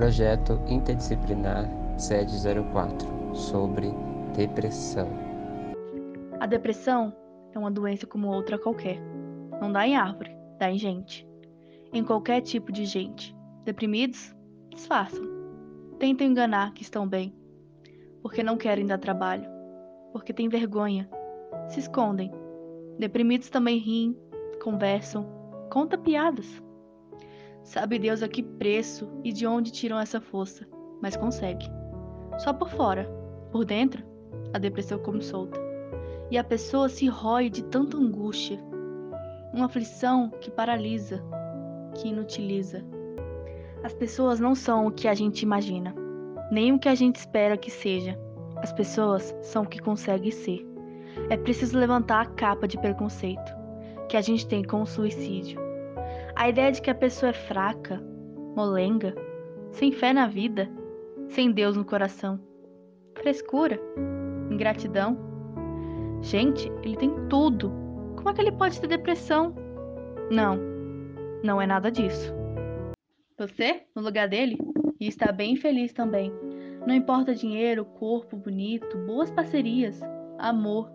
Projeto Interdisciplinar Sede 04 sobre depressão. A depressão é uma doença como outra qualquer. Não dá em árvore, dá em gente. Em qualquer tipo de gente. Deprimidos? Disfarçam. Tentam enganar que estão bem. Porque não querem dar trabalho. Porque têm vergonha. Se escondem. Deprimidos também riem, conversam, contam piadas. Sabe Deus a que preço e de onde tiram essa força, mas consegue. Só por fora, por dentro, a depressão come solta. E a pessoa se rói de tanta angústia, uma aflição que paralisa, que inutiliza. As pessoas não são o que a gente imagina, nem o que a gente espera que seja. As pessoas são o que conseguem ser. É preciso levantar a capa de preconceito que a gente tem com o suicídio a ideia de que a pessoa é fraca, molenga, sem fé na vida, sem Deus no coração. Frescura, ingratidão. Gente, ele tem tudo. Como é que ele pode ter depressão? Não, não é nada disso. Você, no lugar dele, e está bem feliz também. Não importa dinheiro, corpo bonito, boas parcerias, amor.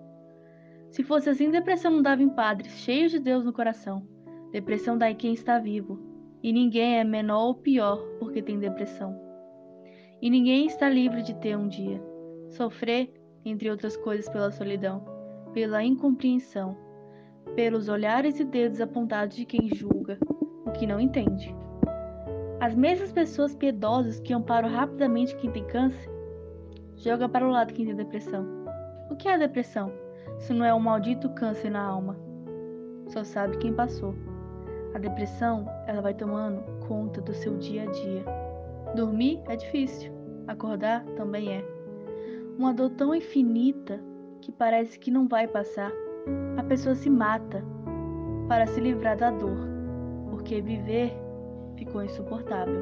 Se fosse assim, depressão não dava em padres, cheios de Deus no coração. Depressão dá em quem está vivo, e ninguém é menor ou pior porque tem depressão. E ninguém está livre de ter um dia. Sofrer, entre outras coisas, pela solidão, pela incompreensão, pelos olhares e dedos apontados de quem julga, o que não entende. As mesmas pessoas piedosas que amparam rapidamente quem tem câncer, jogam para o lado quem tem depressão. O que é depressão, se não é um maldito câncer na alma? Só sabe quem passou. A depressão, ela vai tomando conta do seu dia a dia. Dormir é difícil, acordar também é. Uma dor tão infinita que parece que não vai passar. A pessoa se mata para se livrar da dor, porque viver ficou insuportável.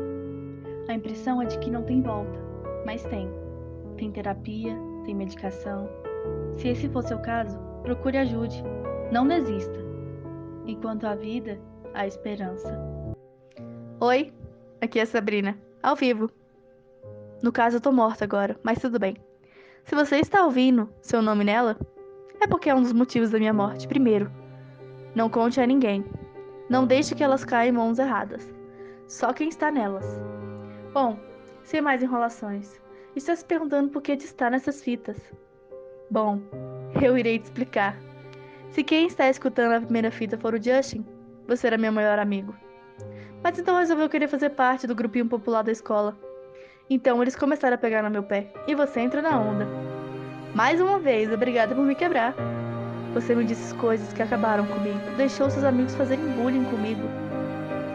A impressão é de que não tem volta, mas tem. Tem terapia, tem medicação. Se esse for seu caso, procure ajude. Não desista. Enquanto a vida a esperança. Oi, aqui é Sabrina, ao vivo. No caso, eu tô morta agora, mas tudo bem. Se você está ouvindo seu nome nela, é porque é um dos motivos da minha morte. Primeiro, não conte a ninguém. Não deixe que elas caiam em mãos erradas. Só quem está nelas. Bom, sem mais enrolações. Está se perguntando por que estar nessas fitas. Bom, eu irei te explicar. Se quem está escutando a primeira fita for o Justin, você era meu melhor amigo. Mas então resolveu querer fazer parte do grupinho popular da escola. Então eles começaram a pegar no meu pé. E você entra na onda. Mais uma vez, obrigada por me quebrar. Você me disse coisas que acabaram comigo. Deixou seus amigos fazerem bullying comigo.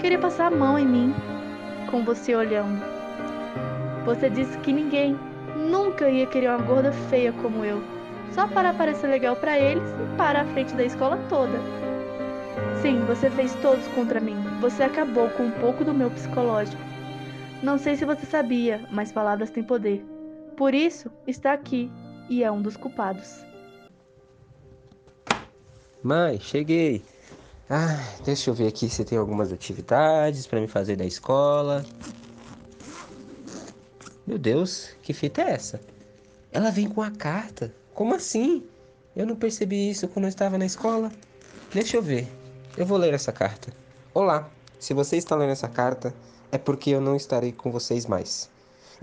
Queria passar a mão em mim, com você olhando. Você disse que ninguém nunca ia querer uma gorda feia como eu, só para parecer legal para eles e para a frente da escola toda. Sim, você fez todos contra mim. Você acabou com um pouco do meu psicológico. Não sei se você sabia, mas palavras têm poder. Por isso, está aqui e é um dos culpados. Mãe, cheguei. Ah, deixa eu ver aqui se tem algumas atividades para me fazer da escola. Meu Deus, que fita é essa? Ela vem com a carta. Como assim? Eu não percebi isso quando eu estava na escola. Deixa eu ver. Eu vou ler essa carta. Olá, se você está lendo essa carta, é porque eu não estarei com vocês mais.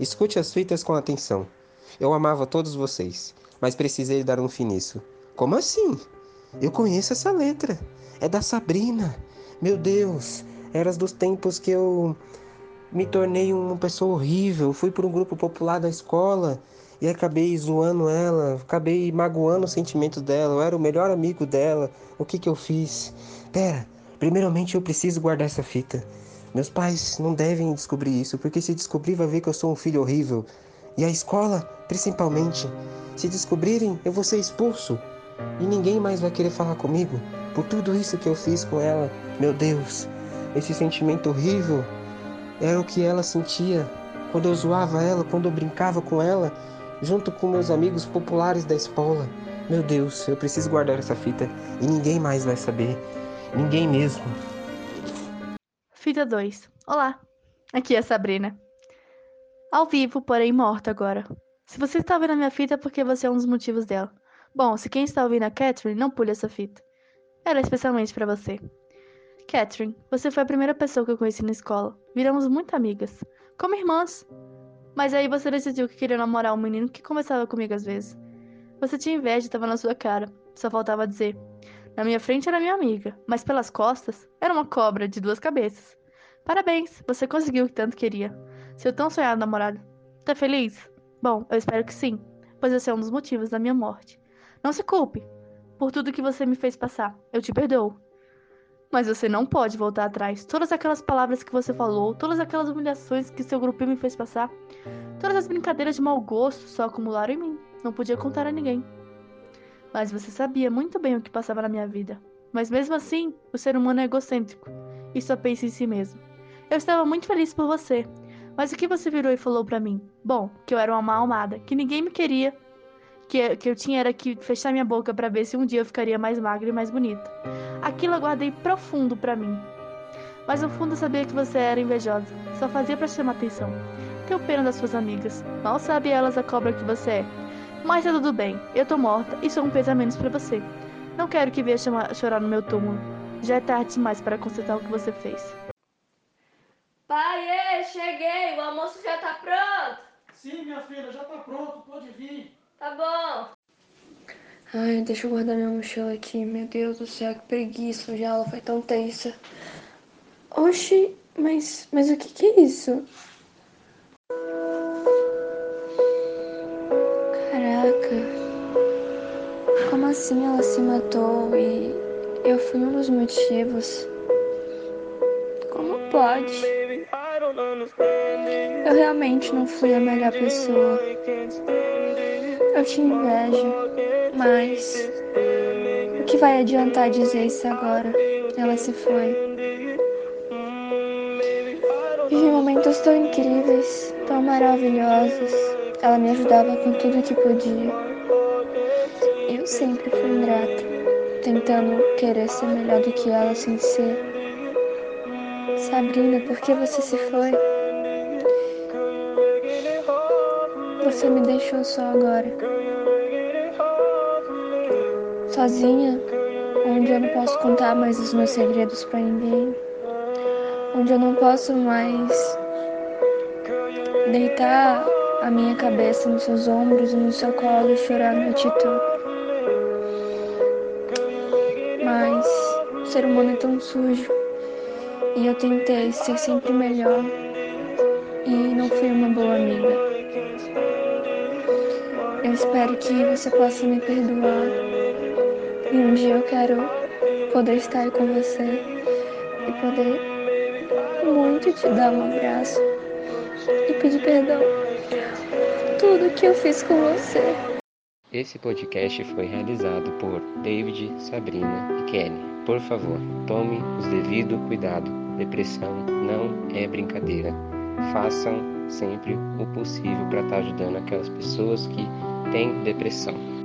Escute as fitas com atenção. Eu amava todos vocês, mas precisei dar um fim nisso. Como assim? Eu conheço essa letra. É da Sabrina. Meu Deus, eras dos tempos que eu me tornei uma pessoa horrível. Fui para um grupo popular da escola e acabei zoando ela, acabei magoando os sentimentos dela. Eu era o melhor amigo dela. O que que eu fiz? Pera, primeiramente eu preciso guardar essa fita. Meus pais não devem descobrir isso, porque se descobrir vai ver que eu sou um filho horrível. E a escola, principalmente. Se descobrirem, eu vou ser expulso. E ninguém mais vai querer falar comigo por tudo isso que eu fiz com ela. Meu Deus, esse sentimento horrível era o que ela sentia quando eu zoava ela, quando eu brincava com ela, junto com meus amigos populares da escola. Meu Deus, eu preciso guardar essa fita e ninguém mais vai saber. Ninguém mesmo. Fita 2. Olá, aqui é a Sabrina. Ao vivo, porém morta agora. Se você está ouvindo a minha fita é porque você é um dos motivos dela. Bom, se quem está ouvindo a Catherine, não pule essa fita. Ela é especialmente para você. Catherine, você foi a primeira pessoa que eu conheci na escola. Viramos muito amigas. Como irmãs. Mas aí você decidiu que queria namorar um menino que conversava comigo às vezes. Você tinha inveja e estava na sua cara. Só faltava dizer. Na minha frente era minha amiga, mas pelas costas era uma cobra de duas cabeças. Parabéns, você conseguiu o que tanto queria. Seu tão sonhado namorado. Tá feliz? Bom, eu espero que sim, pois esse é um dos motivos da minha morte. Não se culpe por tudo que você me fez passar. Eu te perdoo. Mas você não pode voltar atrás. Todas aquelas palavras que você falou, todas aquelas humilhações que seu grupinho me fez passar, todas as brincadeiras de mau gosto só acumularam em mim. Não podia contar a ninguém. Mas você sabia muito bem o que passava na minha vida. Mas mesmo assim, o ser humano é egocêntrico e só pensa em si mesmo. Eu estava muito feliz por você. Mas o que você virou e falou para mim? Bom, que eu era uma mal amada, que ninguém me queria, que, que eu tinha era que fechar minha boca para ver se um dia eu ficaria mais magra e mais bonita. Aquilo eu guardei profundo para mim. Mas no fundo eu sabia que você era invejosa, só fazia para chamar atenção. Tenho pena das suas amigas, mal sabe elas a cobra que você é. Mas tá tudo bem, eu tô morta e sou um peso a menos pra você. Não quero que venha chorar no meu túmulo. Já é tarde demais para consertar o que você fez. Pai, cheguei, o almoço já tá pronto. Sim, minha filha, já tá pronto, pode vir. Tá bom. Ai, deixa eu guardar minha mochila aqui. Meu Deus do céu, que preguiça. Já ela foi tão tensa. Oxi, mas, mas o que que é isso? Assim ela se matou e eu fui um dos motivos? Como pode? Eu realmente não fui a melhor pessoa. Eu tinha inveja, mas o que vai adiantar dizer isso agora? Ela se foi. Vivi momentos tão incríveis, tão maravilhosos. Ela me ajudava com tudo que podia sempre fui ingrata, tentando querer ser melhor do que ela sem ser. Sabrina, por que você se foi? Você me deixou só agora. Sozinha, onde eu não posso contar mais os meus segredos para ninguém. Onde eu não posso mais deitar a minha cabeça nos seus ombros e no seu colo e chorar a noite toda. Ser humano é tão sujo. E eu tentei ser sempre melhor. E não fui uma boa amiga. Eu espero que você possa me perdoar. E um dia eu quero poder estar com você e poder muito te dar um abraço e pedir perdão por tudo que eu fiz com você. Esse podcast foi realizado por David, Sabrina e Kenny. Por favor, tome os devido cuidado. Depressão não é brincadeira. Façam sempre o possível para estar ajudando aquelas pessoas que têm depressão.